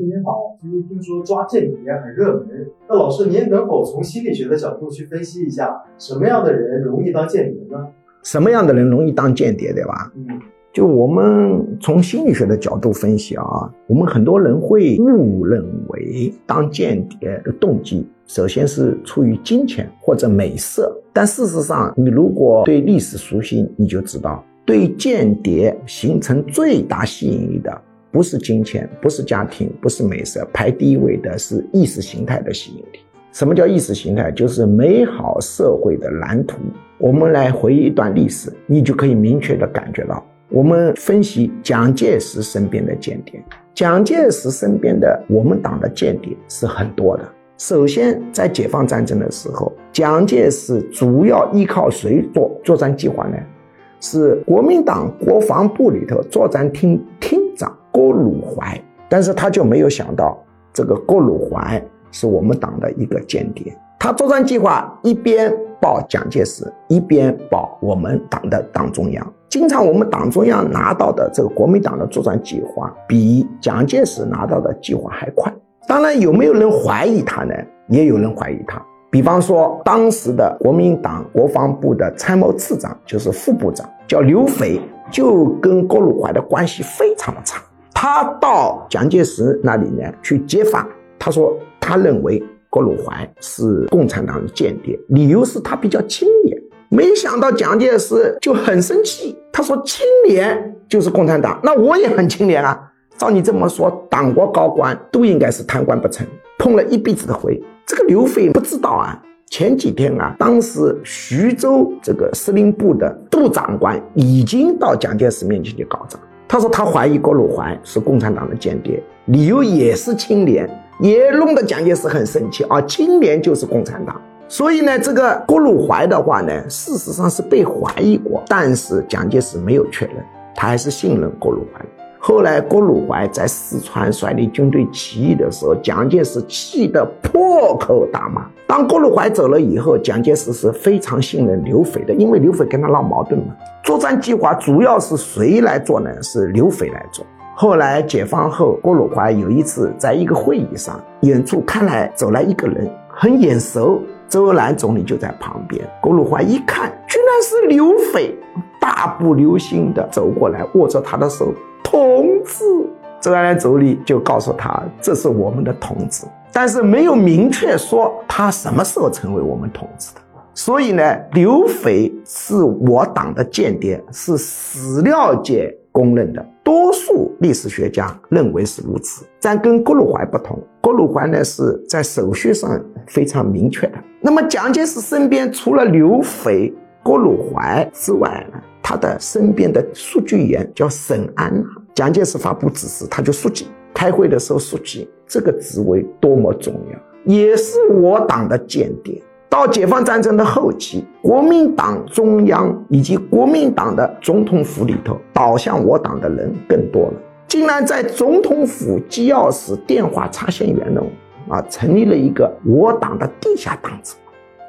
师您好，最近听说抓间谍很热门，那老师您能否从心理学的角度去分析一下，什么样的人容易当间谍呢？什么样的人容易当间谍，对吧？嗯，就我们从心理学的角度分析啊，我们很多人会误认为当间谍的动机，首先是出于金钱或者美色，但事实上，你如果对历史熟悉，你就知道，对间谍形成最大吸引力的。不是金钱，不是家庭，不是美色，排第一位的是意识形态的吸引力。什么叫意识形态？就是美好社会的蓝图。我们来回忆一段历史，你就可以明确的感觉到。我们分析蒋介石身边的间谍，蒋介石身边的我们党的间谍是很多的。首先，在解放战争的时候，蒋介石主要依靠谁做作战计划呢？是国民党国防部里头作战厅厅长。郭汝怀，但是他就没有想到，这个郭汝怀是我们党的一个间谍。他作战计划一边报蒋介石，一边报我们党的党中央。经常我们党中央拿到的这个国民党的作战计划，比蒋介石拿到的计划还快。当然，有没有人怀疑他呢？也有人怀疑他。比方说，当时的国民党国防部的参谋次长，就是副部长，叫刘斐，就跟郭汝怀的关系非常的差。他到蒋介石那里呢去揭发，他说他认为郭汝怀是共产党的间谍，理由是他比较清廉。没想到蒋介石就很生气，他说清廉就是共产党，那我也很清廉啊。照你这么说，党国高官都应该是贪官不成，碰了一鼻子的灰。这个刘斐不知道啊，前几天啊，当时徐州这个司令部的杜长官已经到蒋介石面前去告状。他说他怀疑郭汝怀是共产党的间谍，理由也是清廉，也弄得蒋介石很生气啊！清廉就是共产党，所以呢，这个郭汝怀的话呢，事实上是被怀疑过，但是蒋介石没有确认，他还是信任郭汝怀。后来郭汝怀在四川率领军队起义的时候，蒋介石气得破口大骂。当郭汝怀走了以后，蒋介石是非常信任刘斐的，因为刘斐跟他闹矛盾嘛。作战计划主要是谁来做呢？是刘斐来做。后来解放后，郭汝怀有一次在一个会议上，远处看来走来一个人，很眼熟，周恩来总理就在旁边。郭汝怀一看，居然是刘斐，大步流星的走过来，握着他的手。同志，周恩来总理就告诉他，这是我们的同志，但是没有明确说他什么时候成为我们同志的。所以呢，刘斐是我党的间谍，是史料界公认的，多数历史学家认为是如此。但跟郭鲁怀不同，郭鲁怀呢是在手续上非常明确的。那么蒋介石身边除了刘斐、郭鲁怀之外呢，他的身边的数据员叫沈安娜。蒋介石发布指示，他就书记。开会的时候，书记这个职位多么重要，也是我党的间谍。到解放战争的后期，国民党中央以及国民党的总统府里头，倒向我党的人更多了。竟然在总统府机要室电话插线员呢，啊，成立了一个我党的地下党组。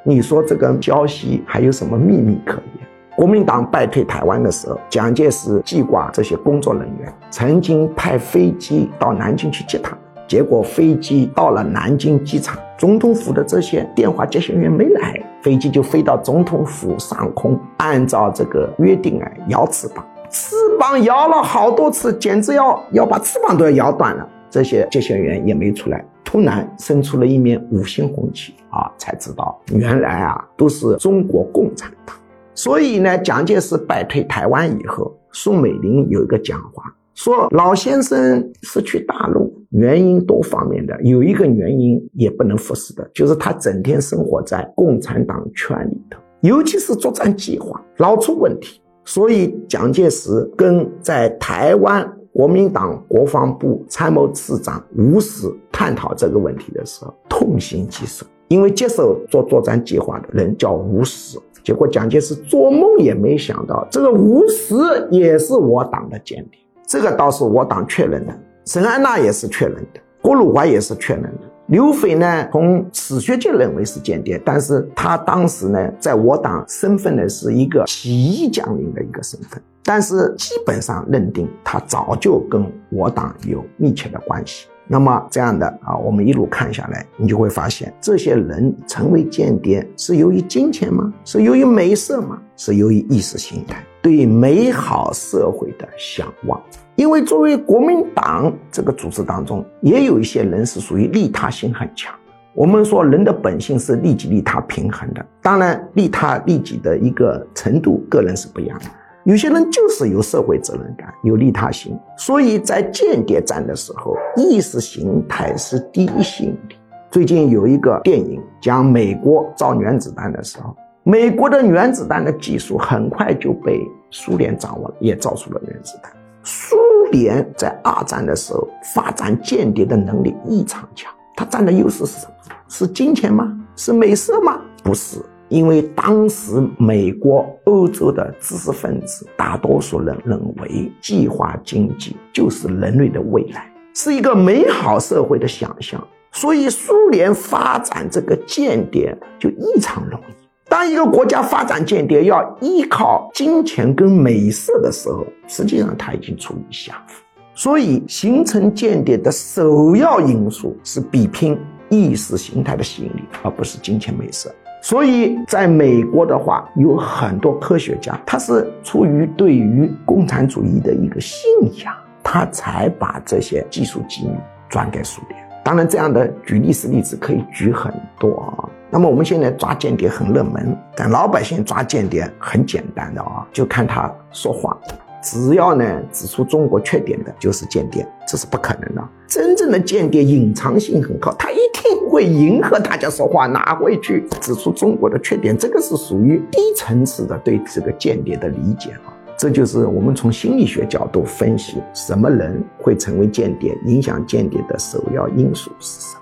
你说这个消息还有什么秘密可言？国民党败退台湾的时候，蒋介石记挂这些工作人员，曾经派飞机到南京去接他，结果飞机到了南京机场，总统府的这些电话接线员没来，飞机就飞到总统府上空，按照这个约定啊，摇翅膀，翅膀摇了好多次，简直要要把翅膀都要摇断了。这些接线员也没出来，突然伸出了一面五星红旗啊，才知道原来啊都是中国共产党。所以呢，蒋介石败退台湾以后，宋美龄有一个讲话，说老先生失去大陆，原因多方面的，有一个原因也不能忽视的，就是他整天生活在共产党圈里头，尤其是作战计划老出问题。所以蒋介石跟在台湾国民党国防部参谋次长吴石探讨这个问题的时候，痛心疾首，因为接手做作战计划的人叫吴石。结果蒋介石做梦也没想到，这个吴石也是我党的间谍。这个倒是我党确认的，沈安娜也是确认的，郭鲁怀也是确认的。刘斐呢，从史学界认为是间谍，但是他当时呢，在我党身份呢是一个起义将领的一个身份，但是基本上认定他早就跟我党有密切的关系。那么这样的啊，我们一路看下来，你就会发现，这些人成为间谍是由于金钱吗？是由于美色吗？是由于意识形态对美好社会的向往。因为作为国民党这个组织当中，也有一些人是属于利他心很强。我们说人的本性是利己利他平衡的，当然利他利己的一个程度，个人是不一样的。有些人就是有社会责任感，有利他心，所以在间谍战的时候，意识形态是第一性力。最近有一个电影讲美国造原子弹的时候，美国的原子弹的技术很快就被苏联掌握了，也造出了原子弹。苏联在二战的时候发展间谍的能力异常强，它占的优势是什么？是金钱吗？是美色吗？不是。因为当时美国、欧洲的知识分子大多数人认为，计划经济就是人类的未来，是一个美好社会的想象，所以苏联发展这个间谍就异常容易。当一个国家发展间谍要依靠金钱跟美色的时候，实际上他已经处于下风。所以，形成间谍的首要因素是比拼意识形态的吸引力，而不是金钱美色。所以，在美国的话，有很多科学家，他是出于对于共产主义的一个信仰，他才把这些技术机密转给苏联。当然，这样的举历史例子可以举很多啊。那么，我们现在抓间谍很热门，但老百姓抓间谍很简单的啊，就看他说话。只要呢指出中国缺点的，就是间谍，这是不可能的。真正的间谍隐藏性很高，他一定会迎合大家说话，哪会去指出中国的缺点？这个是属于低层次的对这个间谍的理解啊。这就是我们从心理学角度分析，什么人会成为间谍，影响间谍的首要因素是什么。